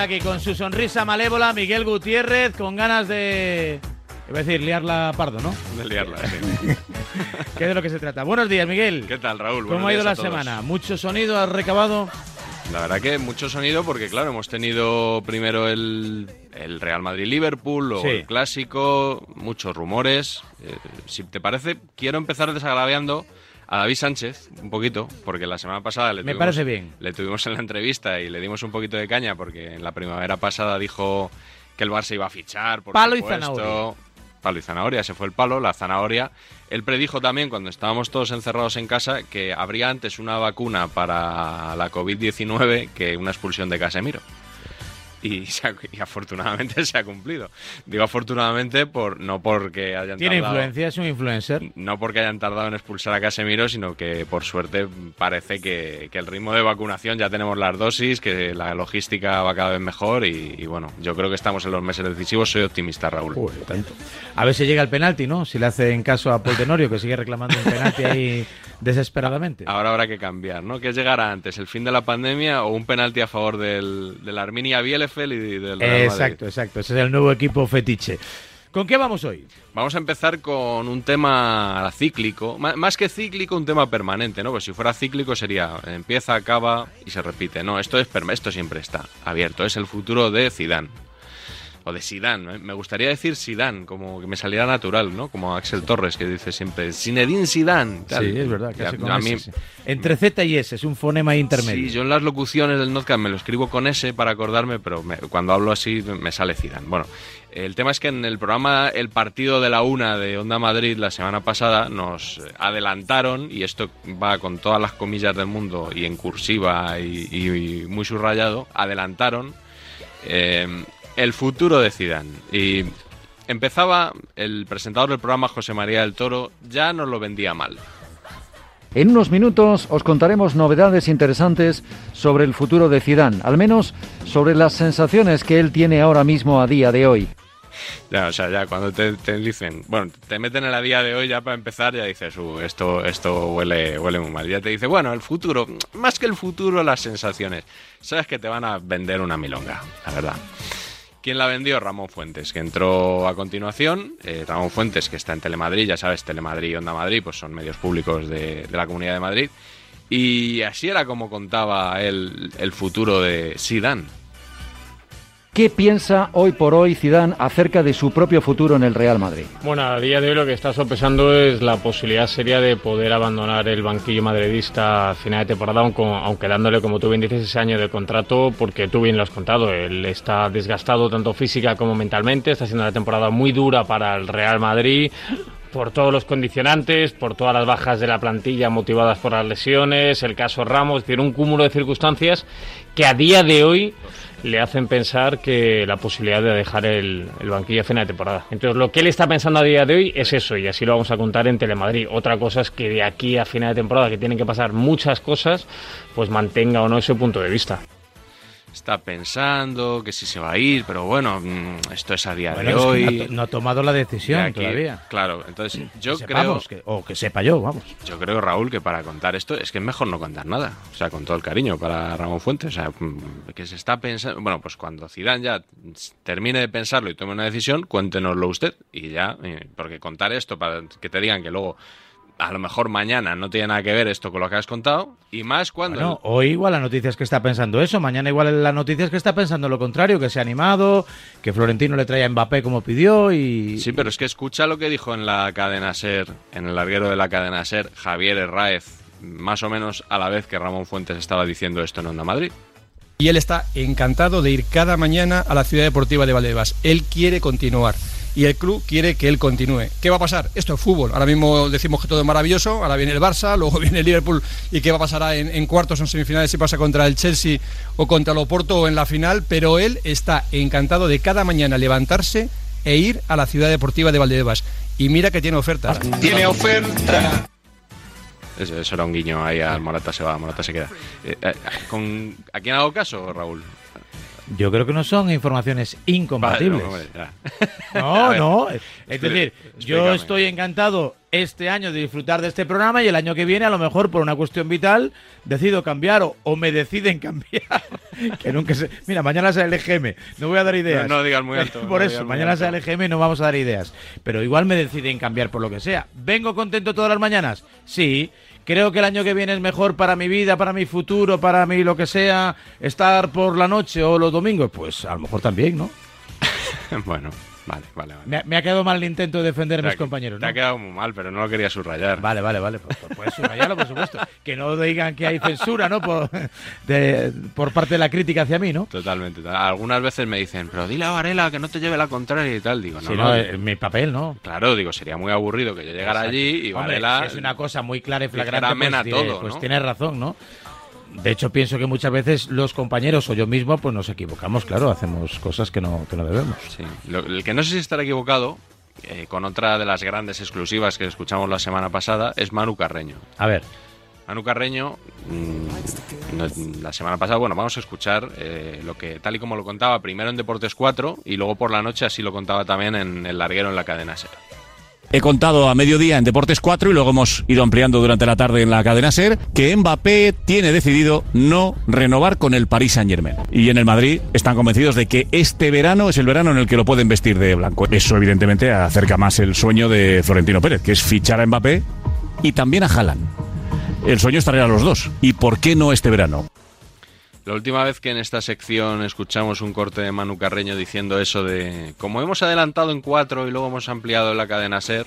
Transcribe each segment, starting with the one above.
por aquí con su sonrisa malévola, Miguel Gutiérrez, con ganas de. A decir, liarla pardo, ¿no? De liarla, sí. ¿Qué de lo que se trata? Buenos días, Miguel. ¿Qué tal, Raúl? ¿Cómo ha ido la semana? ¿Mucho sonido has recabado? La verdad que mucho sonido porque, claro, hemos tenido primero el, el Real Madrid-Liverpool, luego Sí. el Clásico, muchos rumores. Eh, si te parece, quiero empezar desagraviando a David Sánchez un poquito, porque la semana pasada le Me tuvimos, parece bien. le tuvimos en la entrevista y le dimos un poquito de caña porque en la primavera pasada dijo que el Barça iba a fichar, por Palo y zanahoria. Palo y zanahoria, ese fue el palo, la zanahoria. Él predijo también, cuando estábamos todos encerrados en casa, que habría antes una vacuna para la COVID-19 que una expulsión de Casemiro. Y, se ha- y afortunadamente se ha cumplido. Digo afortunadamente por no porque hayan Tiene tardado, influencia, es un influencer. no porque hayan tardado en expulsar a Casemiro, sino que por suerte parece que, que el ritmo de vacunación ya tenemos las dosis, que la logística va cada vez mejor y, y bueno, yo creo que estamos en los meses decisivos. Soy optimista, Raúl. Tanto. A ver si llega el penalti, ¿no? Si le hacen caso a Paul Tenorio, que sigue reclamando un penalti ahí desesperadamente. Ahora habrá que cambiar, ¿no? ¿Qué llegará antes, el fin de la pandemia o un penalti a favor del, de la Arminia Bielefeld y del Real Madrid? Exacto, exacto. Ese es el nuevo equipo fetiche. ¿Con qué vamos hoy? Vamos a empezar con un tema cíclico, más que cíclico, un tema permanente, ¿no? Pues si fuera cíclico sería empieza, acaba y se repite. No, esto es esto siempre está abierto. Es el futuro de Zidane o de Zidane. ¿eh? Me gustaría decir Zidane, como que me saliera natural, ¿no? Como Axel Torres que dice siempre Zidane. tal. Sí, es verdad. Ya, Casi con a S, mí- sí. Entre Z y S, es un fonema intermedio. Sí, yo en las locuciones del Nozca me lo escribo con S para acordarme, pero me- cuando hablo así me sale Zidane. Bueno, el tema es que en el programa El Partido de la Una de Onda Madrid la semana pasada nos adelantaron, y esto va con todas las comillas del mundo y en cursiva y, y- y muy subrayado, adelantaron eh, el futuro de Zidane. Y empezaba el presentador del programa, José María del Toro, ya nos lo vendía mal. En unos minutos os contaremos novedades interesantes sobre el futuro de Zidane, al menos sobre las sensaciones que él tiene ahora mismo a día de hoy. Ya, o sea, ya cuando te, te dicen, bueno, te meten en la día de hoy ya para empezar, ya dices, uh, esto, esto huele, huele muy mal. Ya te dice, bueno, el futuro, más que el futuro, las sensaciones. Sabes que te van a vender una milonga, la verdad. ¿Quién la vendió? Ramón Fuentes, que entró a continuación. Eh, Ramón Fuentes, que está en Telemadrid, ya sabes, Telemadrid y Onda Madrid, pues son medios públicos de, la Comunidad de Madrid. Y así era como contaba él el futuro de Zidane. ¿Qué piensa hoy por hoy Zidane acerca de su propio futuro en el Real Madrid? Bueno, a día de hoy lo que está sopesando es la posibilidad seria de poder abandonar el banquillo madridista a final de temporada, aunque, dándole, como tú bien dices, ese año de contrato, porque tú bien lo has contado, él está desgastado tanto física como mentalmente, está siendo una temporada muy dura para el Real Madrid, por todos los condicionantes, por todas las bajas de la plantilla motivadas por las lesiones, el caso Ramos, es decir, un cúmulo de circunstancias que a día de hoy le hacen pensar que la posibilidad de dejar el, banquillo a final de temporada. Entonces, lo que él está pensando a día de hoy es eso, y así lo vamos a contar en Telemadrid. Otra cosa es que de aquí a final de temporada, que tienen que pasar muchas cosas, pues mantenga o no ese punto de vista. Está pensando que si se va a ir, pero bueno, mm, esto es a día Bueno, de es hoy. no, ha to- no ha tomado la decisión aquí- todavía. Claro, entonces yo Que creo, que- o que sepa yo, vamos. yo creo, Raúl, que para contar esto es que es mejor no contar nada. O sea, con todo el cariño para Ramón Fuentes. O sea, mm, que se está pensando. Bueno, pues cuando Zidane ya termine de pensarlo y tome una decisión, cuéntenoslo usted. Y ya, eh, porque contar esto para que te digan que luego. A lo mejor mañana no tiene nada que ver esto con lo que has contado. Y más cuando. Bueno, hoy igual la noticia es que está pensando eso, mañana igual la noticia es que está pensando lo contrario, que se ha animado, que Florentino le trae a Mbappé como pidió y... Sí, pero es que escucha lo que dijo en la cadena Ser, en el larguero de la cadena Ser, Javier Herráez, más o menos a la vez que Ramón Fuentes estaba diciendo esto en Onda Madrid. Y él está encantado de ir cada mañana a la ciudad deportiva de Valdebebas. Él quiere continuar y el club quiere que él continúe. ¿Qué va a pasar? Esto es fútbol. Ahora mismo decimos que todo es maravilloso, ahora viene el Barça, luego viene el Liverpool y qué va a pasar en, cuartos o en semifinales si pasa contra el Chelsea o contra el Oporto o en la final, pero él está encantado de cada mañana levantarse e ir a la ciudad deportiva de Valdebebas. Y mira que tiene ofertas. Tiene oferta. Eso, eso era un guiño ahí al Morata se va, Morata se queda. Eh, eh, ¿con, ¿A quién hago caso, Raúl? Yo creo que no son informaciones incompatibles. Vale, no. No. Es decir, yo estoy encantado este año de disfrutar de este programa y el año que viene, a lo mejor por una cuestión vital, decido cambiar o, o me deciden cambiar. que nunca se... Mira, mañana sale el EGM. No voy a dar ideas. No, no digas muy alto, por no eso, mañana sale el EGM y no vamos a dar ideas. Pero igual me deciden cambiar por lo que sea. ¿Vengo contento todas las mañanas? Sí. Creo que el año que viene es mejor para mi vida, para mi futuro, para mí lo que sea, estar por la noche o los domingos. Pues a lo mejor también, ¿no? bueno, vale, vale, vale. Me ha, me ha quedado mal el intento de defender a mis compañeros, Te ¿no? ha quedado muy mal, pero no lo quería subrayar. Vale, vale, vale. Pues, pues puedes subrayarlo, por supuesto. Que no digan que hay censura, ¿no? Por, de- por parte de la crítica hacia mí, ¿no? Totalmente. Algunas veces me dicen, pero dile a Varela que no te lleve la contraria y tal. Digo, no, Si no, no, es mi papel, ¿no? Claro, digo, sería muy aburrido que yo llegara allí y Hombre, Varela... si es una cosa muy clara y flagrante, a pues, diré, todo, pues ¿no? tienes razón, ¿no? De hecho, pienso que muchas veces los compañeros o yo mismo, pues nos equivocamos, claro, hacemos cosas que no, que no debemos. Sí. Lo- el que no sé si estará equivocado, eh, con otra de las grandes exclusivas que escuchamos la semana pasada, es Manu Carreño. A ver, Manu Carreño, mm, la semana pasada, bueno, vamos a escuchar eh, lo que, tal y como lo contaba, primero en Deportes 4 y luego por la noche así lo contaba también en el larguero en la cadena SER. He contado a mediodía en Deportes 4 y luego hemos ido ampliando durante la tarde en la cadena SER que Mbappé tiene decidido no renovar con el Paris Saint-Germain. Y en el Madrid están convencidos de que este verano es el verano en el que lo pueden vestir de blanco. Eso evidentemente acerca más el sueño de Florentino Pérez, que es fichar a Mbappé y también a Haaland. El sueño es traer a los dos. ¿Y por qué no este verano? La última vez que en esta sección escuchamos un corte de Manu Carreño diciendo eso de como hemos adelantado en cuatro y luego hemos ampliado la cadena SER,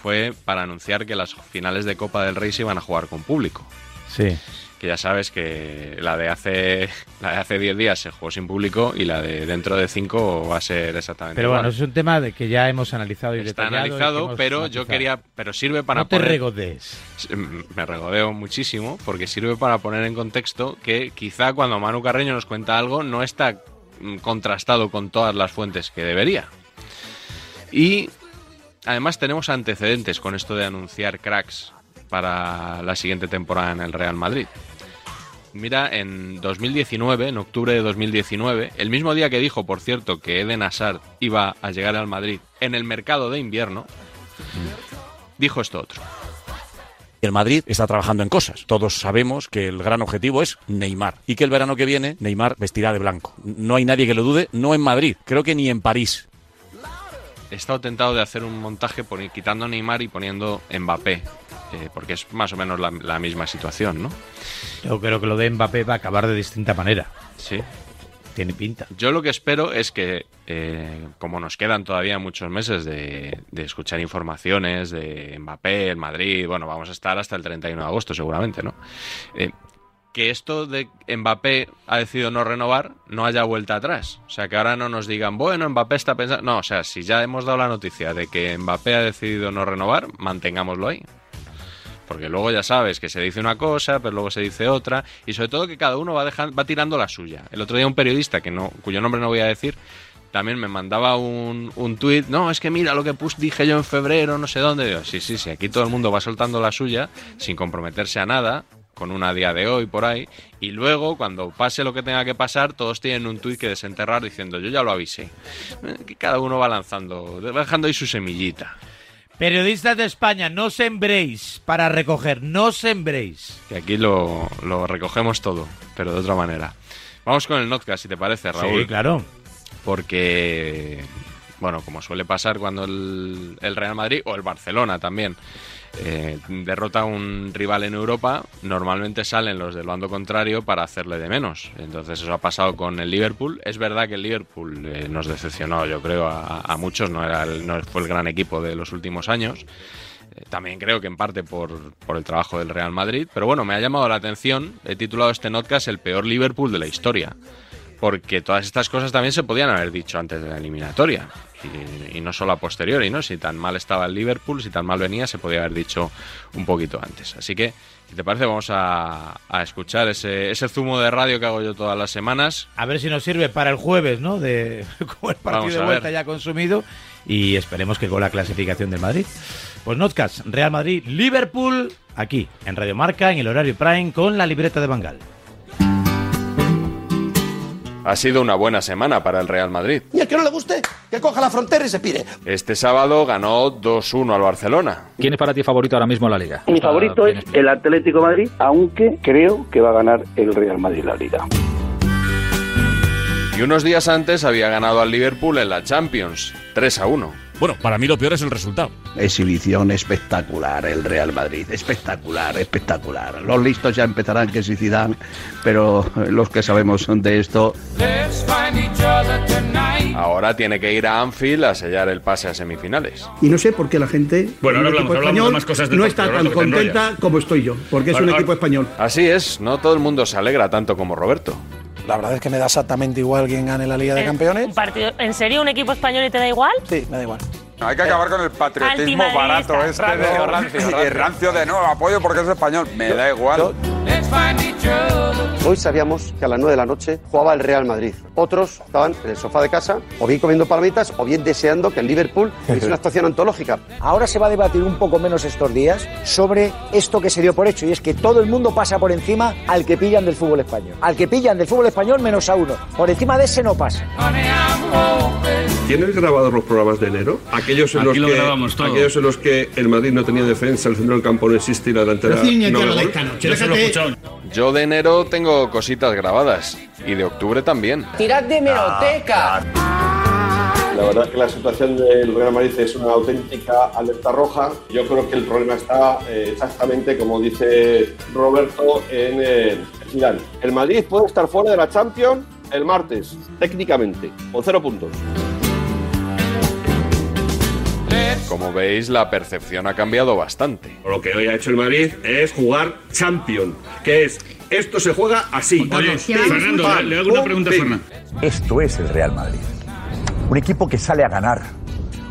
fue para anunciar que las finales de Copa del Rey se iban a jugar con público. sí. Que ya sabes que la de hace la de hace 10 días se jugó sin público y la de dentro de 5 va a ser exactamente Pero igual. bueno, es un tema de que ya hemos analizado y Está y analizado, hemos pero yo quería pero sirve para No te poner regodees. me regodeo muchísimo porque sirve para poner en contexto que quizá cuando Manu Carreño nos cuenta algo no está mm, contrastado con todas las fuentes que debería. Y además tenemos antecedentes con esto de anunciar cracks para la siguiente temporada en el Real Madrid. Mira, en 2019, en octubre de 2019, el mismo día que dijo, por cierto, que Eden Hazard iba a llegar al Madrid en el mercado de invierno, dijo esto otro. El Madrid está trabajando en cosas. Todos sabemos que el gran objetivo es Neymar y que el verano que viene Neymar vestirá de blanco. No hay nadie que lo dude, no en Madrid, creo que ni en París. he estado tentado de hacer un montaje quitando a Neymar y poniendo Mbappé, eh, porque es más o menos la, la misma situación, ¿no? Yo creo que lo de Mbappé va a acabar de distinta manera. Sí. Tiene pinta. Yo lo que espero es que, eh, como nos quedan todavía muchos meses de, de escuchar informaciones de Mbappé, el Madrid, bueno, vamos a estar hasta el 31 de agosto seguramente, ¿no? Eh, que esto de Mbappé ha decidido no renovar no haya vuelta atrás. O sea, que ahora no nos digan, bueno, Mbappé está pensando... No, o sea, si ya hemos dado la noticia de que Mbappé ha decidido no renovar, mantengámoslo ahí. Porque luego ya sabes que se dice una cosa, pero luego se dice otra, y sobre todo que cada uno va, dejando, va tirando la suya. El otro día un periodista, que no, cuyo nombre no voy a decir, también me mandaba un, un tuit, no, es que mira lo que pus, dije yo en febrero, no sé dónde. Digo, sí, sí, sí, aquí todo el mundo va soltando la suya sin comprometerse a nada, con una día de hoy por ahí, y luego cuando pase lo que tenga que pasar, todos tienen un tuit que desenterrar diciendo, yo ya lo avisé. Eh, Que cada uno va lanzando, dejando ahí su semillita. Periodistas de España, no sembréis para recoger, no sembréis. Que aquí lo, lo recogemos todo, pero de otra manera. Vamos con el notcast, si te parece, Raúl. Sí, claro. Porque, bueno, como suele pasar cuando el, el Real Madrid o el Barcelona también eh, derrota a un rival en Europa, normalmente salen los del bando contrario para hacerle de menos. Entonces eso ha pasado con el Liverpool. Es verdad que el Liverpool eh, nos decepcionó, yo creo, a, a muchos. No, era el- no fue el gran equipo de los últimos años. Eh, También creo que en parte por, por el trabajo del Real Madrid. Pero bueno, me ha llamado la atención. He titulado este notcast El peor Liverpool de la historia. Porque todas estas cosas también se podían haber dicho antes de la eliminatoria. Y, y no solo a posteriori, ¿no? Si tan mal estaba el Liverpool, si tan mal venía, se podía haber dicho un poquito antes. Así que, si te parece, vamos a, a escuchar ese, ese zumo de radio que hago yo todas las semanas. A ver si nos sirve para el jueves, ¿no? De con el partido Vamos de vuelta ver. ya consumido y esperemos que con la clasificación del Madrid. Pues Notcast, Real Madrid, Liverpool, aquí en Radio Marca en el horario prime con la libreta de Bangal. Ha sido una buena semana para el Real Madrid. Y el que no le guste, que coja la frontera y se pire. Este sábado ganó 2-1 al Barcelona. ¿Quién es para ti favorito ahora mismo en la liga? Mi favorito es el Atlético de Madrid, aunque creo que va a ganar el Real Madrid la liga. Y unos días antes había ganado al Liverpool en la Champions, 3 a 1. Bueno, para mí lo peor es el resultado. Exhibición espectacular el Real Madrid, espectacular, espectacular. Los listos ya empezarán que suicidan, pero los que sabemos de esto... Ahora tiene que ir a Anfield a sellar el pase a semifinales. Y no sé por qué la gente bueno, ahora hablamos, hablamos de más cosas del no está tan contenta como estoy yo, porque es Ahora- un ahora- equipo español. Así es, no todo el mundo se alegra tanto como Roberto. La verdad es que me da exactamente igual quién gane la Liga de Campeones. Un partido, ¿En serio un equipo español y te da igual? Sí, me da igual. Hay que acabar con el patriotismo barato este de Rancio, rancio, rancio. y rancio de no, apoyo porque es español. Me da igual. Hoy sabíamos que a las 9 de la noche jugaba el Real Madrid. Otros estaban en el sofá de casa, o bien comiendo palomitas, o bien deseando que el Liverpool hiciese una actuación antológica. Ahora se va a debatir un poco menos estos días sobre esto que se dio por hecho y es que todo el mundo pasa por encima al que pillan del fútbol español. Al que pillan del fútbol español menos a uno. Por encima de ese no pasa. ¿Tienes grabados los programas de enero? Aquellos en, Aquí los lo que, aquellos en los que el Madrid no tenía defensa, el centro del campo no existe y la delantera no noche, Yo déjate-. Yo de enero tengo cositas grabadas y de octubre también. Tirad de meroteca. La verdad es que la situación del Real Madrid es una auténtica alerta roja. Yo creo que el problema está eh, exactamente como dice Roberto en eh, Zidane. El Madrid puede estar fuera de la Champions el martes, técnicamente, con cero puntos. Como veis, la percepción ha cambiado bastante. Lo que hoy ha hecho el Madrid es jugar Champion, que es esto se juega así. Oye, Fernando, le hago una pregunta a. Fernando. Esto es el Real Madrid. Un equipo que sale a ganar.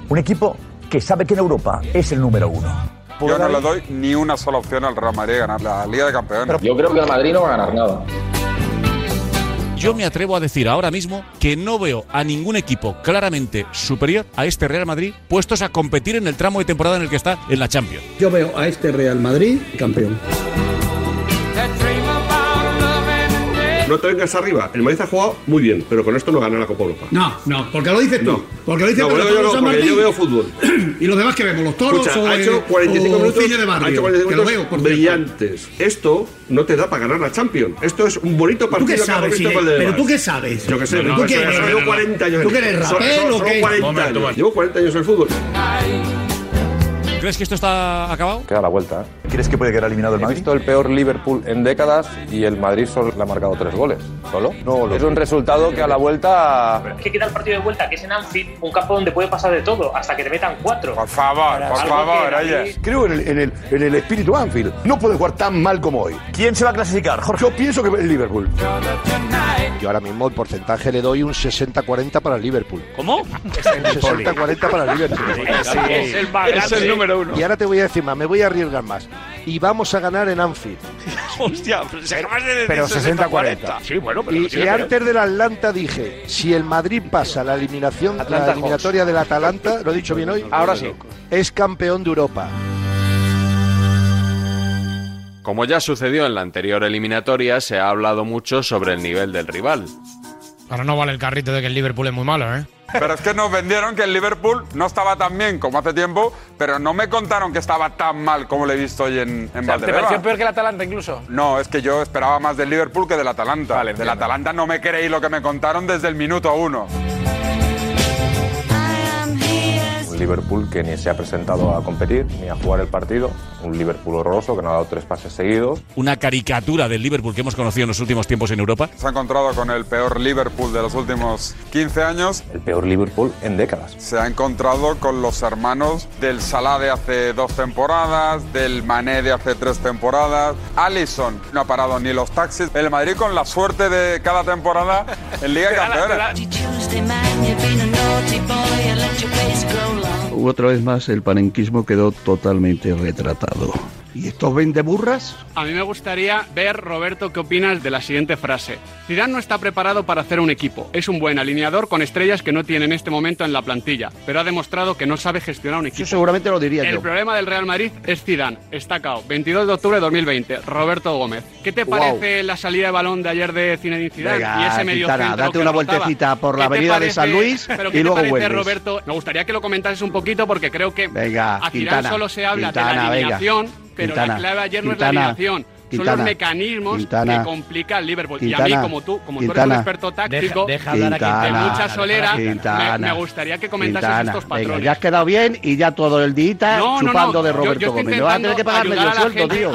Un equipo que sabe que en Europa es el número uno. Yo no le doy ni una sola opción al Real Madrid de ganar la Liga de Campeones. Yo creo que el Madrid no va a ganar nada. Yo me atrevo a decir ahora mismo que no veo a ningún equipo claramente superior a este Real Madrid puestos a competir en el tramo de temporada en el que está en la Champions. Yo veo a este Real Madrid campeón. No te vengas arriba. El Madrid ha jugado muy bien, pero con esto no gana la Copa Europa. No, no, porque lo dices tú. No. Porque lo dices No, tú. yo, no, San porque Martín yo veo fútbol. Y los demás que vemos, los toros Escucha, o, ha hecho eh, 45 o minutos, cine de barrio. ha hecho 45 que lo minutos veo, por cierto. brillantes. Esto no te da para ganar la Champions. Esto es un bonito ¿Tú partido qué que ha sabes? visto si- pero tú qué sabes. Yo qué sé, ¿Tú no, qué eres? eso llevo 40 años. ¿Tú qué eres, solo- o qué? 40 Momento, años. momento. Llevo 40 años en el fútbol. ¿Crees que esto está acabado? Queda la vuelta. ¿eh? ¿Crees que puede quedar eliminado el He Madrid? visto el peor Liverpool en décadas y el Madrid solo le ha marcado tres goles. ¿Solo? No, es un resultado que a la vuelta... Es que queda el partido de vuelta, que es en Anfield, un campo donde puede pasar de todo, hasta que te metan cuatro. Por favor, por Algo favor, oye. Creo en el, en, el, en el espíritu Anfield. No puede jugar tan mal como hoy. ¿Quién se va a clasificar, Jorge? Yo pienso que el Liverpool. Yo ahora mismo el porcentaje le doy un 60-40 para el Liverpool. ¿Cómo? Un 60-40 para el Liverpool. Es el más Es el número uno. Y ahora te voy a decir más, me voy a arriesgar más. Y vamos a ganar en Anfield. Hostia, pero si acabas de decir Pero 60-40. 60-40. Sí, bueno, pero Y, antes del Atlanta dije, si el Madrid pasa la eliminación, Atlanta la eliminatoria del Atalanta, lo he dicho bien hoy, Ahora sí. es campeón de Europa. Como ya sucedió en la anterior eliminatoria, se ha hablado mucho sobre el nivel del rival. Ahora no vale el carrito de que el Liverpool es muy malo, ¿eh? Pero es que nos vendieron que el Liverpool no estaba tan bien como hace tiempo, pero no me contaron que estaba tan mal como lo he visto hoy en, en ¿Te Valdebebas. pareció peor que el Atalanta incluso? No, es que yo esperaba más del Liverpool que del Atalanta. del Atalanta no me creí lo que me contaron desde el minuto uno. Un Liverpool que ni se ha presentado a competir ni a jugar el partido. Un Liverpool horroroso que no ha dado tres pases seguidos. Una caricatura del Liverpool que hemos conocido en los últimos tiempos en Europa. Se ha encontrado con el peor Liverpool de los últimos 15 años. El peor Liverpool en décadas. Se ha encontrado con los hermanos del Salah de hace dos temporadas, del Mané de hace tres temporadas. Allison no ha parado ni los taxis. El Madrid con la suerte de cada temporada en Liga naughty boy and let your face grow light. Otra vez más el panenquismo quedó totalmente retratado. ¿Y estos 20 burras? A mí me gustaría ver, Roberto, qué opinas de la siguiente frase. Zidane no está preparado para hacer un equipo. Es un buen alineador con estrellas que no tiene en este momento en la plantilla, pero ha demostrado que no sabe gestionar un equipo. Yo seguramente lo diría El yo. problema del Real Madrid es Zidane. Está cao. 22 de octubre de 2020. Roberto Gómez. ¿Qué te Wow. parece la salida de balón de ayer de Zinedine Zidane Venga, y ese medio Quintana, date una vueltecita por la ¿Qué te avenida de parece- San Luis pero y ¿qué te luego parece, vuelves. Roberto? Me gustaría que lo comentases un poquito porque creo que Venga, a Quintana, solo se habla de la venga. alineación, pero Quintana, la clave ayer no es la Quintana, alineación. Son los mecanismos Quintana, que complica al Liverpool. y a mí, como tú, como tú eres un experto táctico, Deja- de mucha solera, me, Quintana, me gustaría que comentases Quintana, estos venga, patrones. ya has quedado bien y ya todo el día No, chupando no, de yo- Roberto yo estoy Gómez. Me vas a tener que pagar medio sueldo, tío.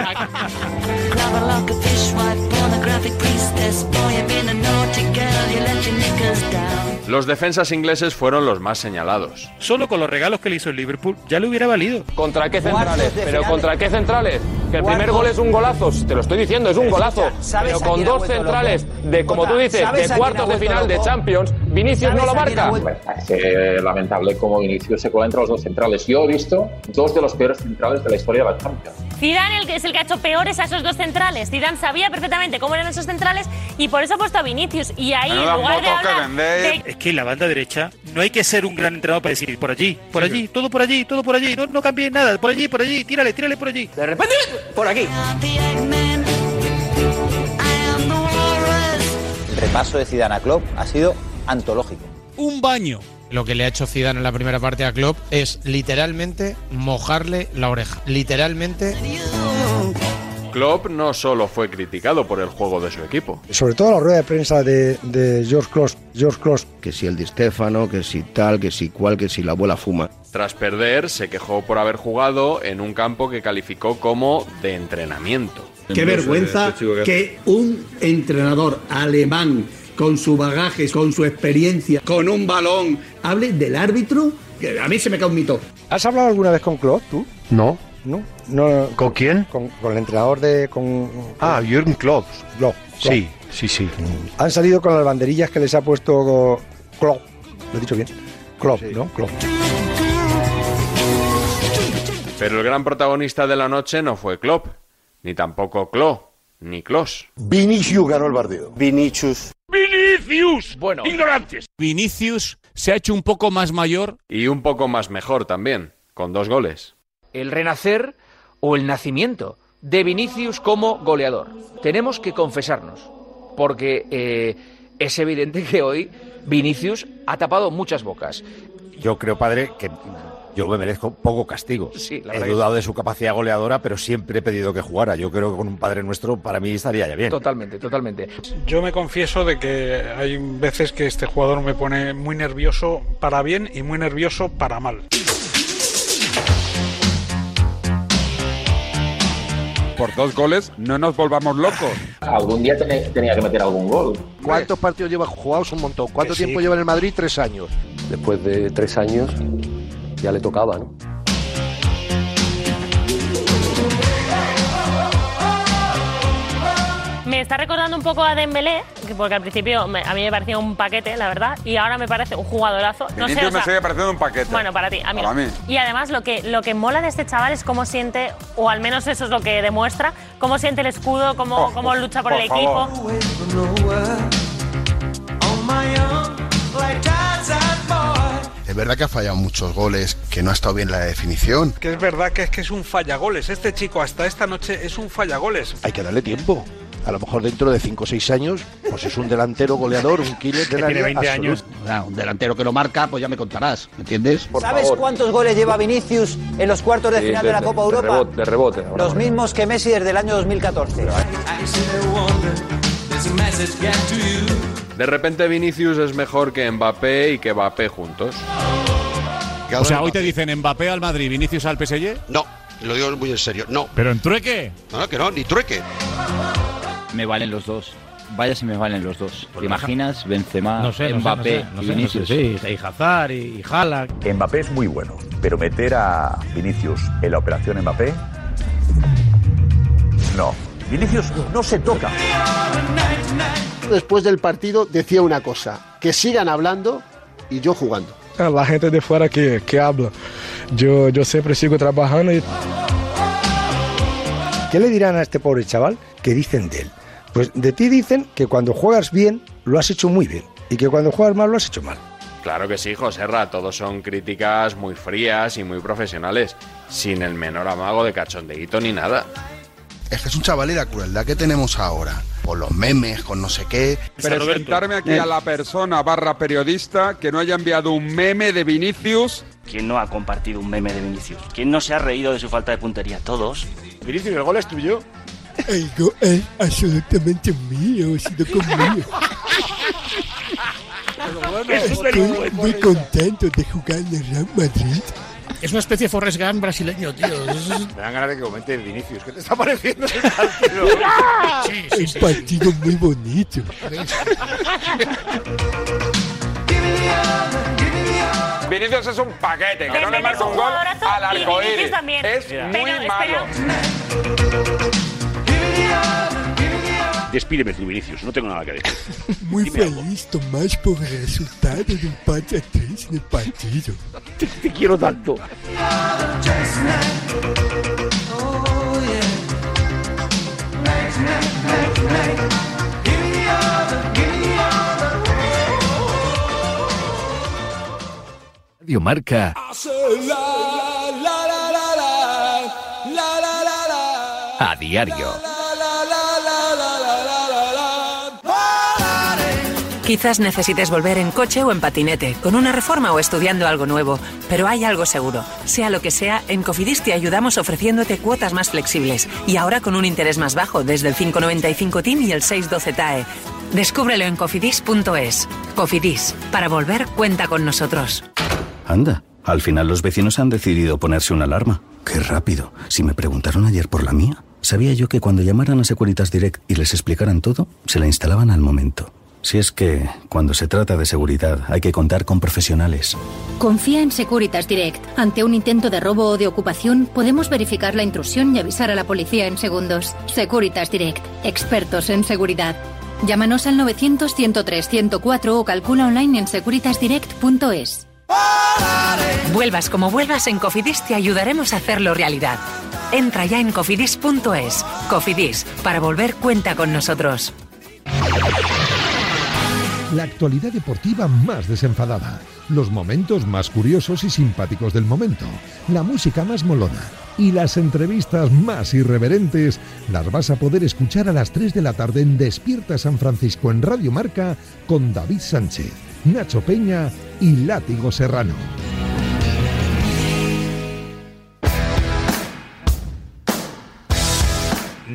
Los defensas ingleses fueron los más señalados. Solo con los regalos que le hizo el Liverpool ya le hubiera valido. ¿Contra qué centrales? ¿Pero contra qué centrales? Que el primer gol es un golazo, te lo estoy diciendo, es un golazo. ¿sabes Pero con dos centrales de, como tú dices, ¿sabes a de cuartos de final de? Champions, Vinicius no lo marca. Es lamentable como Vinicius se cuela entre los dos centrales. Yo he visto dos de los peores centrales de la historia de la Champions. Zidane el que es el que ha hecho peores a esos dos centrales. Zidane sabía perfectamente cómo eran esos centrales y por eso ha puesto a Vinicius. Y ahí, en lugar de hablar que en la banda derecha no hay que ser un gran entrenador para decir por allí, por allí, todo por allí, todo por allí, no, no cambies nada, por allí, por allí, tírale, tírale por allí. De repente, por aquí. El repaso de Zidane a Klopp ha sido antológico. Un baño. Lo que le ha hecho Zidane en la primera parte a Klopp es literalmente mojarle la oreja. Literalmente. Klopp no solo fue criticado por el juego de su equipo. Sobre todo la rueda de prensa de, de George Klopp. George Klopp. Que si el Di Stefano, que si tal, que si cual, que si la abuela fuma. Tras perder, se quejó por haber jugado en un campo que calificó como de entrenamiento. Qué vergüenza que un entrenador alemán con su bagaje, con su experiencia, con un balón, hable del árbitro. Que a mí se me cae un mito. ¿Has hablado alguna vez con Klopp, tú? No. ¿No? no ¿Con quién? Con, con el entrenador de... Con, Ah, Jürgen Klopp. Klopp. Sí, sí, sí. Han salido con las banderillas que les ha puesto Klopp. Lo he dicho bien. Klopp, ¿no? Klopp. Pero el gran protagonista de la noche no fue Klopp, ni tampoco Klo, ni Klos. Vinicius ganó el partido. Vinicius. ¡Vinicius! Bueno. Ignorantes. Vinicius se ha hecho un poco más mayor. Y un poco más mejor también, con dos goles. El renacer o el nacimiento de Vinicius como goleador. Tenemos que confesarnos, porque eh, es evidente que hoy Vinicius ha tapado muchas bocas. Yo creo, padre, que yo me merezco poco castigo. Sí, la he dudado de su capacidad goleadora, pero siempre he pedido que jugara. Yo creo que con un padre nuestro para mí estaría ya bien. Totalmente, totalmente. Yo me confieso de que hay veces que este jugador me pone muy nervioso para bien y muy nervioso para mal. Por dos goles, no nos volvamos locos. Algún día tenía, tenía que meter algún gol. ¿Cuántos partidos lleva jugados? Un montón. ¿Cuánto Sí. tiempo lleva en el Madrid? Tres años. Después de tres años ya le tocaba, ¿no? Está recordando un poco a Dembélé, que- porque al principio me- a mí me parecía un paquete, la verdad, y ahora me parece un jugadorazo. No sé, Vinicius o sea, me sigue pareciendo un paquete. Bueno, para ti, a mí. Para no. mí. Y además lo que, lo que mola de este chaval es cómo siente, o al menos eso es lo que demuestra, cómo siente el escudo, cómo, Oh, cómo lucha por, por el favor. equipo. Es verdad que ha fallado muchos goles, que no ha estado bien la definición. Que es verdad que es que es un fallagoles. Este chico hasta esta noche es un fallagoles. Hay que darle tiempo. A lo mejor dentro de 5 o 6 años, pues es un delantero goleador, un killer del área absoluto. Ah, un delantero que lo marca, pues ya me contarás, ¿me entiendes? ¿Sabes cuántos goles lleva Vinicius en los cuartos de Sí, final de, la Copa Europa? rebote, de rebote. ahora, Los ahora. mismos que Messi desde el año 2014. De repente Vinicius es mejor que Mbappé y que Mbappé juntos. O sea, hoy te dicen Mbappé al Madrid, Vinicius al PSG. No, lo digo muy en serio, no. Pero en trueque. No, no, que no, ni trueque. Me valen los dos. Vaya si me valen los dos. ¿Te imaginas? Benzema, No sé, no sé, Mbappé no sé, no y sé, Vinicius. no sé, sí, y Hazard y, y Haaland. Mbappé es muy bueno, pero meter a Vinicius en la operación Mbappé, no. Vinicius no se toca. Después del partido decía una cosa, que sigan hablando y yo jugando. La gente de fuera que, que habla. yo, yo siempre sigo trabajando. Y... ¿Qué le dirán a este pobre chaval que dicen de él? Pues de ti dicen que cuando juegas bien lo has hecho muy bien y que cuando juegas mal lo has hecho mal. Claro que sí, José Ra, todos son críticas muy frías y muy profesionales, sin el menor amago de cachondeíto ni nada. Es que es un chaval y la crueldad que tenemos ahora. Con los memes, con no sé qué. Presentarme aquí a la persona barra periodista que no haya enviado un meme de Vinicius. ¿Quién no ha compartido un meme de Vinicius? ¿Quién no se ha reído de su falta de puntería? Todos. Vinicius, ¿el gol es tuyo? El gol es absolutamente mío, sido conmigo. Estoy muy contento de jugar en el Real Madrid. Es una especie de Forrest Gump brasileño, tío. Me dan ganas de que comente Vinicius. ¿Qué te está pareciendo el partido? Sí, sí, sí, Un partido muy bonito. Vinicius es un paquete, que no le Dembélé es marca un gol al arcoíris. Es Pero muy espera- malo. Despídeme tú, Vinicius, no tengo nada que decir. Muy feliz, Tomás, por el resultado de empate a tres en el partido. Te, te quiero tanto. Radio Marca a diario. Quizás necesites volver en coche o en patinete, con una reforma o estudiando algo nuevo, pero hay algo seguro. Sea lo que sea, en Cofidis te ayudamos ofreciéndote cuotas más flexibles y ahora con un interés más bajo desde el 595 TIM y el 612 TAE. Descúbrelo en cofidis.es. Cofidis, para volver cuenta con nosotros. Anda, al final los vecinos han decidido ponerse una alarma. Qué rápido. Si me preguntaron ayer por la mía, sabía yo que cuando llamaran a Securitas Direct y les explicaran todo, se la instalaban al momento. Si es que, cuando se trata de seguridad, hay que contar con profesionales. Confía en Securitas Direct. Ante un intento de robo o de ocupación, podemos verificar la intrusión y avisar a la policía en segundos. Securitas Direct. Expertos en seguridad. Llámanos al 900-103-104 o calcula online en securitasdirect.es. Vuelvas como vuelvas, en Cofidis te ayudaremos a hacerlo realidad. Entra ya en cofidis.es. Cofidis, para volver cuenta con nosotros. La actualidad deportiva más desenfadada, los momentos más curiosos y simpáticos del momento, la música más molona. Y las entrevistas más irreverentes las vas a poder escuchar a las 3 de la tarde en Despierta San Francisco en Radio Marca con David Sánchez, Nacho Peña y Látigo Serrano.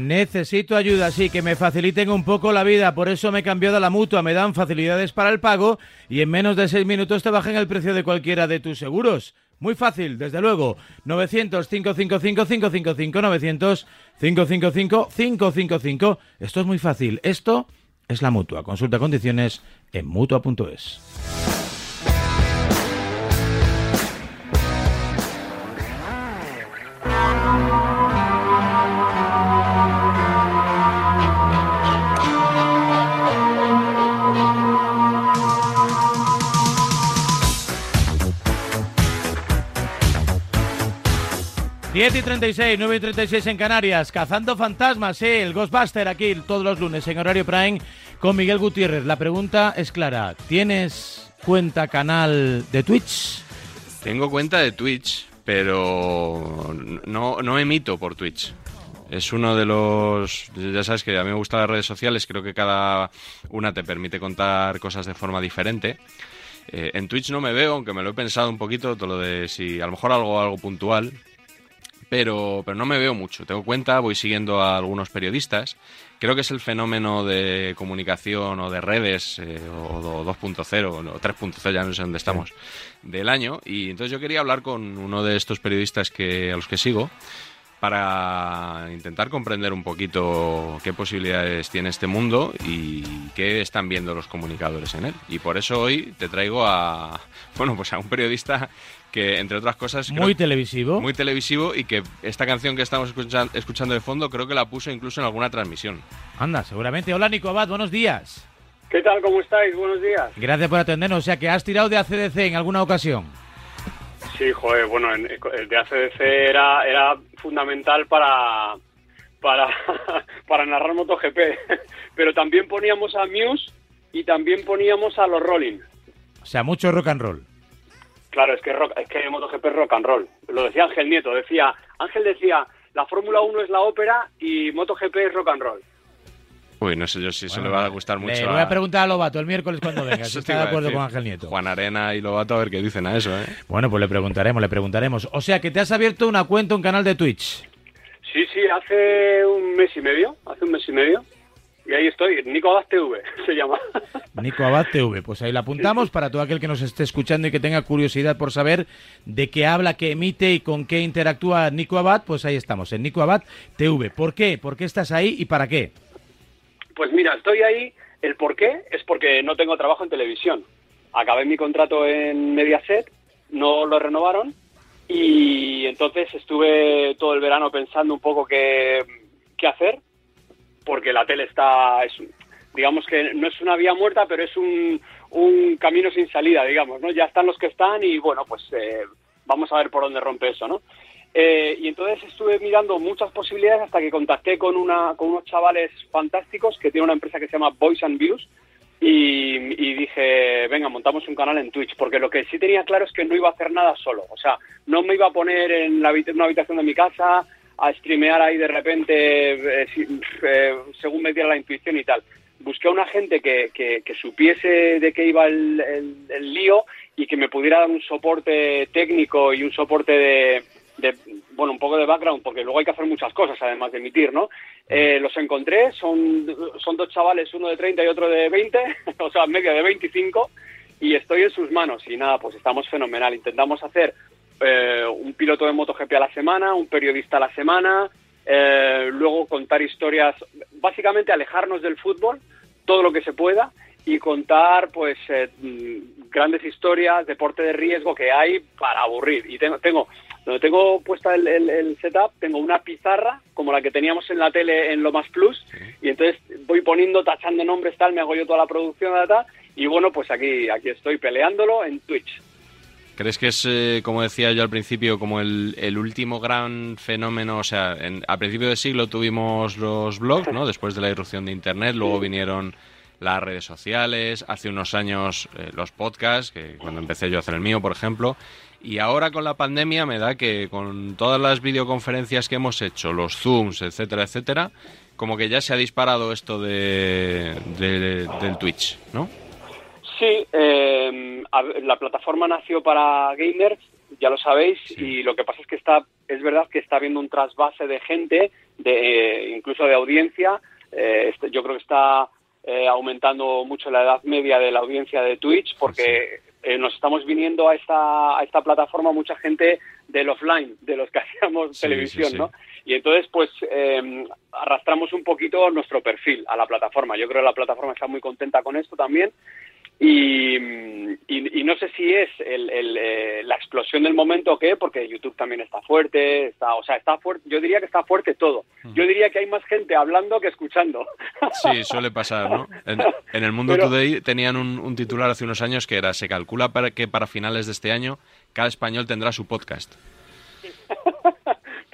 Necesito ayuda, sí, que me faciliten un poco la vida, por eso me he cambiado la mutua, me dan facilidades para el pago y en menos de seis minutos te bajan el precio de cualquiera de tus seguros. Muy fácil, desde luego. 900-555-555, 900-555-555. Esto es muy fácil. Esto es la mutua. Consulta condiciones en mutua.es. Diez y 36, 9 y 36 en Canarias, cazando fantasmas, el Ghostbuster aquí todos los lunes en horario Prime con Miguel Gutiérrez. La pregunta es clara, ¿tienes cuenta canal de Twitch? Tengo cuenta de Twitch, pero no, no emito por Twitch. Es uno de los... Ya sabes que a mí me gustan las redes sociales, creo que cada una te permite contar cosas de forma diferente. Eh, en Twitch no me veo, aunque me lo he pensado un poquito, todo lo de si a lo mejor algo, algo puntual, pero, pero no me veo mucho. Tengo cuenta, voy siguiendo a algunos periodistas. Creo que es el fenómeno de comunicación o de redes, eh, o, o 2.0 o 3.0, ya no sé dónde estamos, del año. Y entonces yo quería hablar con uno de estos periodistas que, a los que sigo para intentar comprender un poquito qué posibilidades tiene este mundo y qué están viendo los comunicadores en él. Y por eso hoy te traigo a, bueno, pues a un periodista que, entre otras cosas... Muy televisivo. Muy televisivo y que esta canción que estamos escuchan- escuchando de fondo creo que la puso incluso en alguna transmisión. Anda, seguramente. Hola Nico Abad, buenos días. ¿Qué tal? ¿Cómo estáis? Buenos días. Gracias por atendernos. O sea, que has tirado de ACDC en alguna ocasión. Sí, joder, bueno, en- el de ACDC era, era fundamental para, para, para narrar MotoGP, pero también poníamos a Muse y también poníamos a los Rolling. O sea, mucho rock and roll. Claro, es que, rock, es que MotoGP es rock and roll. Lo decía Ángel Nieto, decía, Ángel decía, la Fórmula 1 es la ópera y MotoGP es rock and roll. Uy, no sé yo si eso le va a gustar mucho. Le voy a preguntar a Lobato el miércoles cuando venga, si está de acuerdo con Ángel Nieto. Juan Arena y Lobato a ver qué dicen a eso, ¿eh? Bueno, pues le preguntaremos, le preguntaremos. O sea, que te has abierto una cuenta, un canal de Twitch. Sí, sí, hace un mes y medio, hace un mes y medio. Y ahí estoy, Nico Abad TV se llama. Nico Abad TV. Pues ahí la apuntamos para todo aquel que nos esté escuchando y que tenga curiosidad por saber de qué habla, qué emite y con qué interactúa Nico Abad. Pues ahí estamos, en Nico Abad TV. ¿Por qué? ¿Por qué estás ahí y para qué? Pues mira, estoy ahí. El por qué es porque no tengo trabajo en televisión. Acabé mi contrato en Mediaset, no lo renovaron y entonces estuve todo el verano pensando un poco qué, qué hacer, porque la tele está, es, digamos que no es una vía muerta, pero es un, un camino sin salida, digamos, ¿no? Ya están los que están y bueno, pues eh, vamos a ver por dónde rompe eso, ¿no? Eh, y entonces estuve mirando muchas posibilidades hasta que contacté con, una, con unos chavales fantásticos que tienen una empresa que se llama Voice and Views y, y dije, venga, montamos un canal en Twitch, porque lo que sí tenía claro es que no iba a hacer nada solo, o sea, no me iba a poner en la, una habitación de mi casa a streamear ahí de repente eh, eh, según me diera la intuición y tal. Busqué a una gente que, que, supiese de qué iba el, el- lío y que me pudiera dar un soporte técnico y un soporte de, bueno, un poco de background, porque luego hay que hacer muchas cosas además de emitir, ¿no? Eh, los encontré, son, son dos chavales, uno de 30 y otro de 20, o sea, medio de 25, y estoy en sus manos. Y nada, pues estamos fenomenal. Intentamos hacer eh, un piloto de MotoGP a la semana, un periodista a la semana, eh, luego contar historias, básicamente alejarnos del fútbol todo lo que se pueda y contar pues eh, mm, grandes historias, deporte de riesgo que hay para aburrir. Y tengo, tengo donde tengo puesta el, el- el setup, tengo una pizarra como la que teníamos en la tele en Lo Más Plus y entonces voy poniendo, tachando nombres, tal, me hago yo toda la producción, tal, y bueno, pues aquí, aquí estoy peleándolo en Twitch. ¿Crees que es, eh, como decía yo al principio, como el, el último gran fenómeno? O sea, en- a principio de siglo tuvimos los blogs, ¿no? Después de la irrupción de Internet, luego vinieron las redes sociales, hace unos años eh, los podcasts, que cuando empecé yo a hacer el mío, por ejemplo, y ahora con la pandemia me da que con todas las videoconferencias que hemos hecho, los Zooms, etcétera, etcétera, como que ya se ha disparado esto de, de- del Twitch, ¿no? Sí, eh, la plataforma nació para gamers, ya lo sabéis, y lo que pasa es que está, es verdad que está habiendo un trasvase de gente, de, eh, incluso de audiencia. Eh, este- yo creo que está eh, aumentando mucho la edad media de la audiencia de Twitch, porque eh, nos estamos viniendo a esta, a esta plataforma mucha gente del offline, de los que hacíamos Sí, televisión. ¿no? Y entonces, pues, eh, arrastramos un poquito nuestro perfil a la plataforma. Yo creo que la plataforma está muy contenta con esto también. Y, y- y no sé si es el- el, eh, la explosión del momento o qué, porque YouTube también está fuerte, está, o sea, está fuerte, yo diría que está fuerte todo. Yo diría que hay más gente hablando que escuchando. Sí, suele pasar, ¿no? En, en el Mundo Pero- Today tenían un, un titular hace unos años que era se calcula para que para finales de este año cada español tendrá su podcast.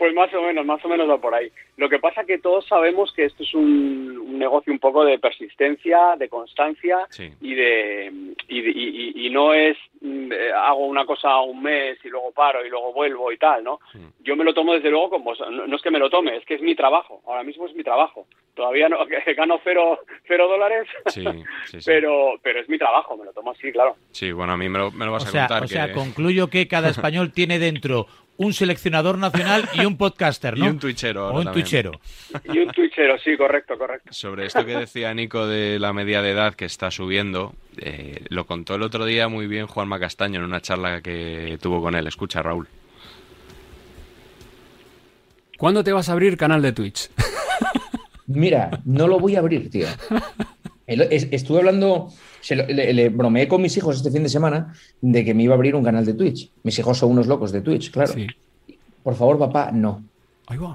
Pues más o menos, más o menos va por ahí. Lo que pasa que todos sabemos que esto es un, un negocio un poco de persistencia, de constancia y de y, de- y- y- y no es mm, eh, hago una cosa un mes y luego paro y luego vuelvo y tal, ¿no? Yo me lo tomo desde luego como no, no es que me lo tome, es que es mi trabajo. Ahora mismo es mi trabajo. Todavía no gano cero cero dólares, Sí, sí, sí. pero pero es mi trabajo. Me lo tomo así, claro. Sí, bueno, a mí me lo, me lo vas O a sea, contar. o sea, concluyo que cada español tiene dentro un seleccionador nacional y un podcaster, ¿no? Y un twitchero ahora O un también. twitchero. Y un twitchero, sí, correcto, correcto. Sobre esto que decía Nico de la media de edad que está subiendo, eh, lo contó el otro día muy bien Juanma Castaño en una charla que tuvo con él. Escucha, Raúl. ¿Cuándo te vas a abrir canal de Twitch? Mira, no lo voy a abrir, tío. Estuve hablando, se lo- le, le bromeé con mis hijos este fin de semana de que me iba a abrir un canal de Twitch. Mis hijos son unos locos de Twitch, claro. Por favor, papá, no.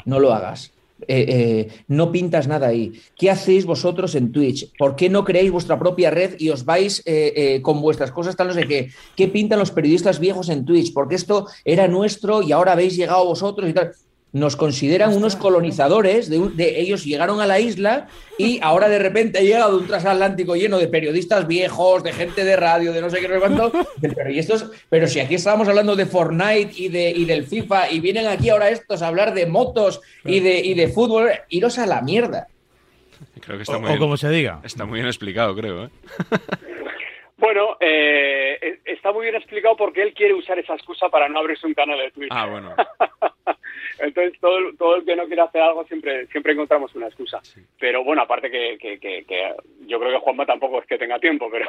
No lo hagas. eh, eh, no pintas nada ahí. ¿Qué hacéis vosotros en Twitch? ¿Por qué no creéis vuestra propia red y os vais eh, con vuestras cosas tal no sé qué? ¿Qué pintan los periodistas viejos en Twitch? Porque esto era nuestro y ahora habéis llegado vosotros y tal. Nos consideran unos colonizadores, de, un- de ellos llegaron a la isla y ahora de repente ha llegado un transatlántico lleno de periodistas viejos, de gente de radio, de no sé qué, no sé cuánto. Pero, ¿y estos? pero si aquí estábamos hablando de Fortnite y, de, y del FIFA y vienen aquí ahora estos a hablar de motos y de, y de fútbol, iros a la mierda. Creo que está O- muy o bien- como se diga. Está muy bien explicado, creo, ¿eh? Bueno, eh, eh, está muy bien explicado porque él quiere usar esa excusa para no abrirse un canal de Twitch. Ah, bueno. Entonces, todo, el- todo el que no quiere hacer algo siempre siempre encontramos una excusa. Pero bueno, aparte que, que, que- que yo creo que Juanma tampoco es que tenga tiempo, pero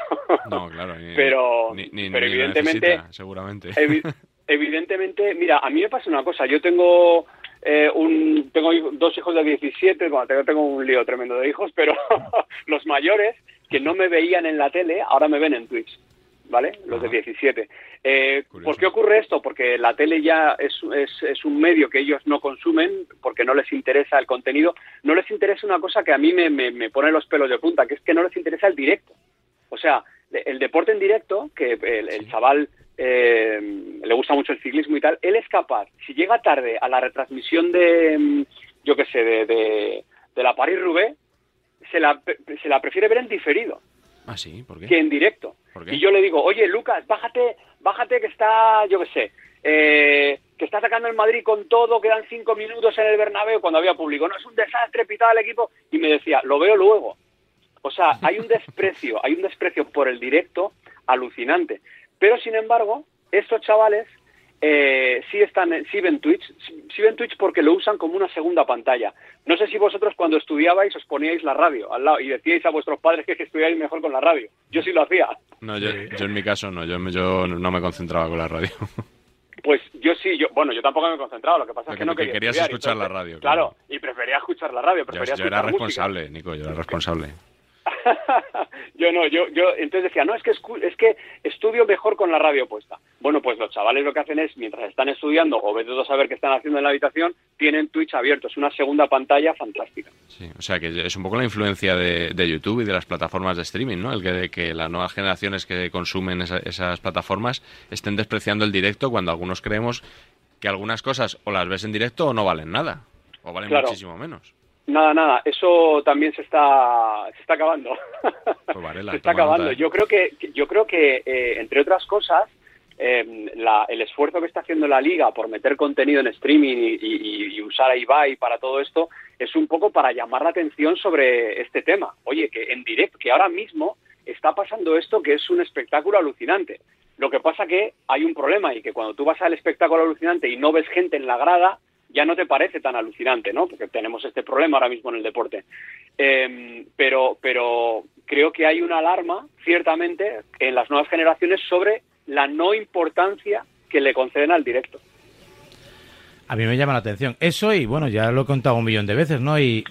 No, claro. Ni, Pero- ni, ni- pero evidentemente- necesita, seguramente. evi- evidentemente, mira, a mí me pasa una cosa. Yo tengo eh, un tengo dos hijos de 17, bueno, tengo, tengo un lío tremendo de hijos, pero los mayores que no me veían en la tele, ahora me ven en Twitch. ¿Vale? Los de 17. Eh, ¿Por qué ocurre esto? Porque la tele ya es, es, es un medio que ellos no consumen porque no les interesa el contenido. No les interesa una cosa que a mí me, me, me pone los pelos de punta, que es que no les interesa el directo. O sea, el deporte en directo, que el, el chaval eh, le gusta mucho el ciclismo y tal, él es capaz, si llega tarde a la retransmisión de, mm, yo qué sé, de, de, de la Paris-Roubaix, se la, se la prefiere ver en diferido Ah, sí, ¿por qué? que en directo. Y yo le digo, oye, Lucas, bájate, bájate que está, yo qué sé, eh, que está sacando el Madrid con todo, quedan cinco minutos en el Bernabéu cuando había público. No, es un desastre, pitaba el equipo. Y me decía, lo veo luego. O sea, hay un desprecio, hay un desprecio por el directo alucinante. Pero, sin embargo, estos chavales eh, sí, están, sí ven Twitch, sí, ven Twitch porque lo usan como una segunda pantalla. No sé si vosotros cuando estudiabais os poníais la radio al lado y decíais a vuestros padres que, estudiáis mejor con la radio. Yo sí lo hacía. No, yo, yo en mi caso no, yo, me- yo no me concentraba con la radio. Pues yo sí, yo bueno, yo tampoco me he concentrado, lo que pasa es que- no que quería querías estudiar, escuchar la radio, Claro, y prefería escuchar la radio, Yo, prefería yo era escuchar responsable, Nico, yo era responsable. Yo no, yo, yo entonces decía, no, es que, es que estudio mejor con la radio puesta. Bueno, pues los chavales lo que hacen es, mientras están estudiando o vete a saber qué están haciendo en la habitación, tienen Twitch abierto. Es una segunda pantalla fantástica. Sí, o sea que es un poco la influencia de, de YouTube y de las plataformas de streaming, ¿no? El que, que las nuevas generaciones que consumen esa- esas plataformas estén despreciando el directo cuando algunos creemos que algunas cosas o las ves en directo o no valen nada, o valen Claro. muchísimo menos. Nada, nada, eso también se está, se está acabando. Pues Varela, se está acabando. nota, ¿eh? Yo creo que, yo creo que eh, entre otras cosas, eh, la- el esfuerzo que está haciendo la liga por meter contenido en streaming y, y- y usar a Ibai para todo esto es un poco para llamar la atención sobre este tema. Oye, que en directo, que ahora mismo está pasando esto que es un espectáculo alucinante. Lo que pasa que hay un problema y que cuando tú vas al espectáculo alucinante y no ves gente en la grada, ya no te parece tan alucinante, ¿no? Porque tenemos este problema ahora mismo en el deporte. Eh, pero, pero creo que hay una alarma, ciertamente, en las nuevas generaciones sobre la no importancia que le conceden al directo. A mí me llama la atención. Eso y bueno, ya lo he contado un millón de veces, ¿no? Y,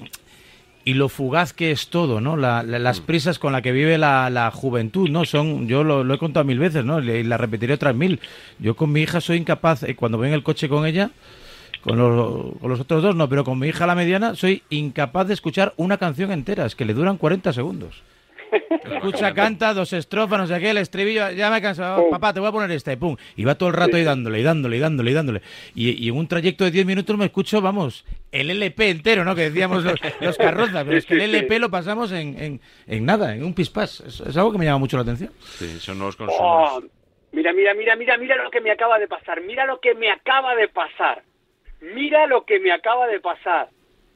y lo fugaz que es todo, ¿no? La- la- las prisas con la que vive la, la juventud, ¿no? Son, yo lo, lo he contado mil veces, ¿no? Y la repetiré otras mil. Yo con mi hija soy incapaz, eh, cuando voy en el coche con ella, con los, con los otros dos no, pero con mi hija la mediana soy incapaz de escuchar una canción entera, es que le duran 40 segundos. Escucha, canta, dos estrofas, no sé qué, el estribillo, ya me he cansado, Oh. papá, te voy a poner esta, y pum, y va todo el rato ahí dándole, y dándole, y dándole, y dándole. Y, y en un trayecto de 10 minutos me escucho, vamos, el LP entero, ¿no? Que decíamos los, los carrozas, pero es que el. LP lo pasamos en, en, en nada, en un pispás. Es, es algo que me llama mucho la atención. Sí, son nuevos consumos. Oh, mira, mira, mira, mira, mira lo que me acaba de pasar. Mira lo que me acaba de pasar. Mira lo que me acaba de pasar.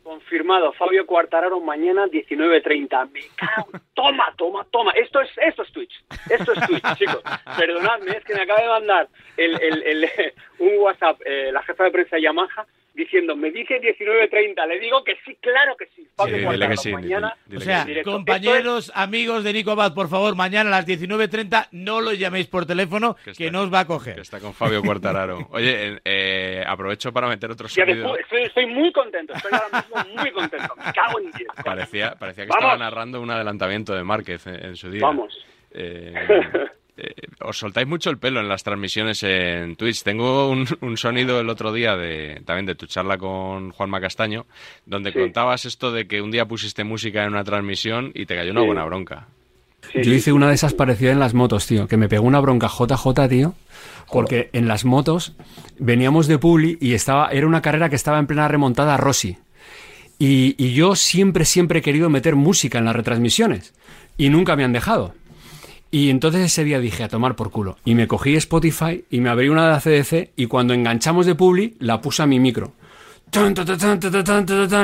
Confirmado, Fabio Cuartararo mañana 19.30. Me cago. Toma, toma, toma. Esto es, esto es Twitch. Esto es Twitch, chicos. Perdonadme, es que me acaba de mandar el, el, el, un WhatsApp eh, la jefa de prensa de Yamaha diciendo, me dice 19.30. Le digo que sí, claro que sí. Fabio Sí, dile que sí, mañana. dile O que sea, sí. directo. compañeros, amigos de Nico Abad, por favor, mañana a las 19.30 no lo llaméis por teléfono, que, no os va a coger. Está con Fabio Cuartararo. Oye, eh, eh, aprovecho para meter otro sonido. después- estoy, estoy muy contento, estoy ahora mismo muy contento. Me cago en diez. Parecía, parecía que Vamos. estaba narrando un adelantamiento de Márquez en, en su día. Vamos. Eh, eh, os soltáis mucho el pelo en las transmisiones en Twitch. Tengo un, un sonido el otro día de también de tu charla con Juanma Castaño, donde contabas esto de que un día pusiste música en una transmisión y te cayó una Sí. buena bronca. Yo hice una de esas parecidas en las motos, tío, que me pegó una bronca JJ, tío, porque en las motos veníamos de Publi y estaba, era una carrera que estaba en plena remontada a Rossi. Y, y yo siempre, siempre he querido meter música en las retransmisiones y nunca me han dejado. Y entonces ese día dije a tomar por culo. Y me cogí Spotify y me abrí una de la CDC y cuando enganchamos de Publi la puse a mi micro.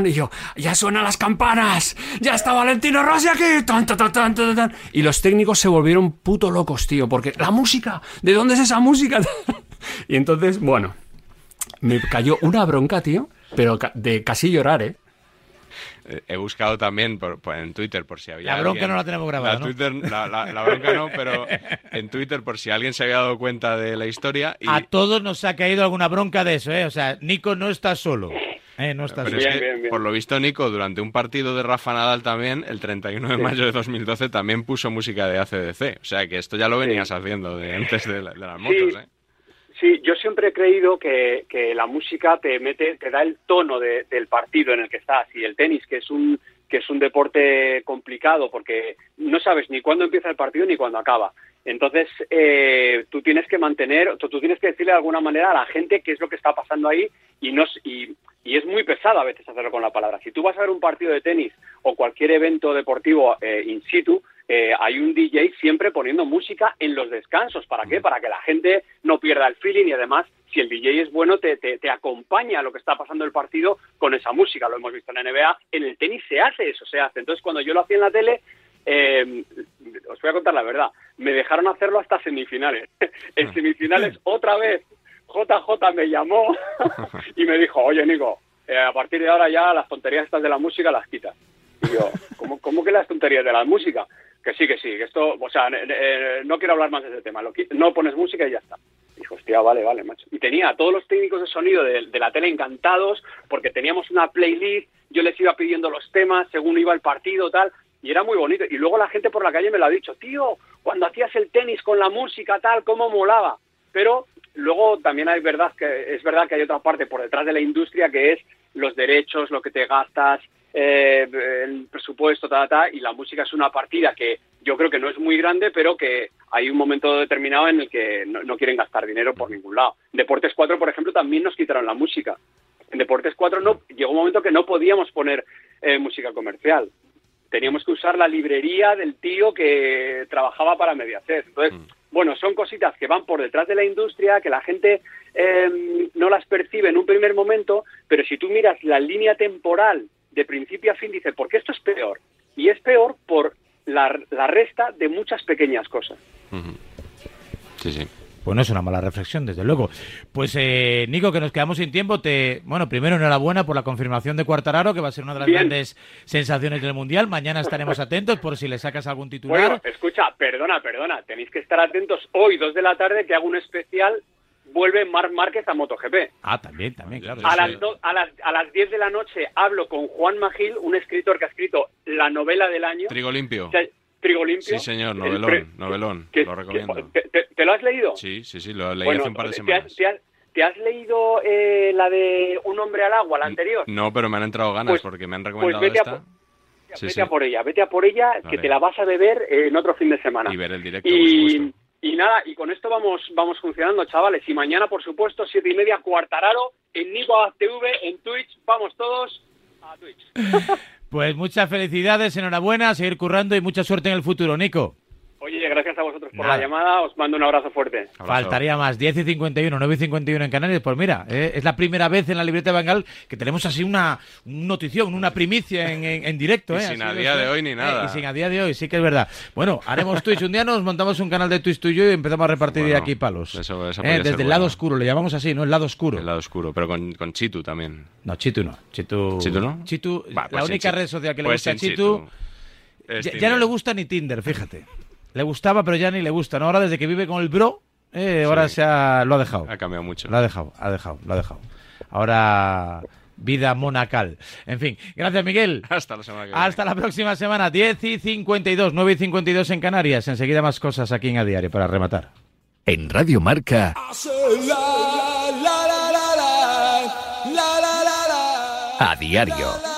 Y yo, ya suenan las campanas, ya está Valentino Rossi aquí, y los técnicos se volvieron puto locos, tío, porque la música, ¿de dónde es esa música? y entonces, bueno, me cayó una bronca, tío, pero de casi llorar, ¿eh? He buscado también por, por- en Twitter por si había. La bronca alguien- no la tenemos grabada, La, ¿no? Twitter- la, la- la bronca no, pero en Twitter por si alguien se había dado cuenta de la historia. Y, A todos nos ha caído alguna bronca de eso, ¿eh? O sea, Nico no está solo. ¿eh? No está pero solo. es que, por lo visto, Nico, durante un partido de Rafa Nadal también, el 31 de Sí. mayo de 2012, también puso música de ACDC. O sea que esto ya lo venías haciendo de antes de, la- de las motos, ¿eh? Sí, yo siempre he creído que, que la música te mete, te da el tono de- del partido en el que estás y el tenis, que es un que es un deporte complicado porque no sabes ni cuándo empieza el partido ni cuándo acaba. Entonces, eh, tú tienes que mantener, tú, tú tienes que decirle de alguna manera a la gente qué es lo que está pasando ahí y, no, y, y es muy pesado a veces hacerlo con la palabra. Si tú vas a ver un partido de tenis o cualquier evento deportivo eh, in situ, eh, hay un DJ siempre poniendo música en los descansos. ¿Para qué? Para que la gente no pierda el feeling y además, si el DJ es bueno, te, te, te acompaña a lo que está pasando el partido con esa música. Lo hemos visto en la NBA. En el tenis se hace eso, se hace. Entonces, cuando yo lo hacía en la tele, eh, os voy a contar la verdad, me dejaron hacerlo hasta semifinales. en semifinales, otra vez, JJ me llamó y me dijo, oye, Nico, eh, a partir de ahora ya las tonterías estas de la música las quitas. Y yo, ¿cómo, cómo que las tonterías de la música? Que sí, que sí, que esto, o sea, eh, no quiero hablar más de ese tema, lo no pones música y ya está. Dijo, hostia, vale, vale, macho. Y tenía a todos los técnicos de sonido de, de la tele encantados porque teníamos una playlist, yo les iba pidiendo los temas según iba el partido, tal, y era muy bonito. Y luego la gente por la calle me lo ha dicho, tío, cuando hacías el tenis con la música, tal, cómo molaba. Pero luego también hay verdad que es verdad que hay otra parte por detrás de la industria que es los derechos, lo que te gastas, eh, el presupuesto, ta, ta, y la música es una partida que yo creo que no es muy grande, pero que hay un momento determinado en el que no, no quieren gastar dinero por ningún lado. Deportes 4, por ejemplo, también nos quitaron la música. En Deportes 4 no, llegó un momento que no podíamos poner eh, música comercial. Teníamos que usar la librería del tío que trabajaba para Mediaset. Entonces, bueno, son cositas que van por detrás de la industria, que la gente eh, no las percibe en un primer momento, pero si tú miras la línea temporal de principio a fin, dice, ¿por qué esto es peor? Y es peor por la, la resta de muchas pequeñas cosas. Sí, sí. Pues no es una mala reflexión, desde luego. Pues, eh, Nico, que nos quedamos sin tiempo, te... Bueno, primero, enhorabuena por la confirmación de Cuartararo, que va a ser una de las Bien. grandes sensaciones del Mundial. Mañana estaremos atentos por si le sacas algún titular. Bueno, escucha, perdona, perdona, tenéis que estar atentos hoy, dos de la tarde, que hago un especial, vuelve Marc Márquez a MotoGP. Ah, también, también, claro. A las, do- a, las, a las 10 de la noche hablo con Juan Magil, un escritor que ha escrito la novela del año. Trigo limpio. O sea, Trigo limpio. Sí, señor, El novelón, novelón, que- lo recomiendo. ¿Te, te- te lo has leído? Sí, sí, sí, lo leí Bueno, hace un par de ¿te semanas. has, te has- te has leído eh, la de Un hombre al agua, la anterior? No, pero me han entrado ganas Pues- porque me han Pues recomendado vete a, esta. por- Sí, vete sí. a por ella, vete a por ella, que te la vas a beber en otro fin de semana. Y ver el directo, por Y, nada, y con esto vamos vamos funcionando, chavales. Y mañana, por supuesto, siete y media, Cuartararo, en Nico TV, en Twitch. Vamos todos a. Pues muchas felicidades, enhorabuena, seguir currando y mucha suerte en el futuro, Nico. Oye, gracias a vosotros por Nada. la llamada. Os mando un abrazo fuerte. Faltaría más, 10 y 51, 9 y 51 en Canarias. Pues mira, eh, es la primera vez en la libreta de Bangal que tenemos así una, notición, una primicia en, en- en directo. Y eh, sin a de día de hoy ni Eh, nada. y sin a día de hoy, sí que es verdad. Bueno, haremos Twitch. Un día nos montamos un canal de Twitch tuyo y empezamos a repartir Bueno, aquí palos. eso- eso Eh, desde el lado bueno. oscuro, le llamamos así, ¿no? El lado oscuro. El lado oscuro, pero con, con Chitu también. No, Chitu no. Chitu, ¿Chitu no? Chitu, Va, la pues única Chitu. red social que le Pues gusta a Chitu. Ya, no le gusta ni Tinder, fíjate. Le gustaba, pero ya ni le gusta. ¿no? Ahora desde que vive con el bro, eh, ahora se ha, lo ha dejado. Ha cambiado mucho. Lo ha dejado, ha dejado, lo ha dejado. Ahora vida monacal. En fin, gracias Miguel. Hasta la semana que viene. Hasta la próxima semana, 10 y 52, 9 y 52 en Canarias. Enseguida más cosas aquí en A Diario para rematar. En Radio Marca, a diario.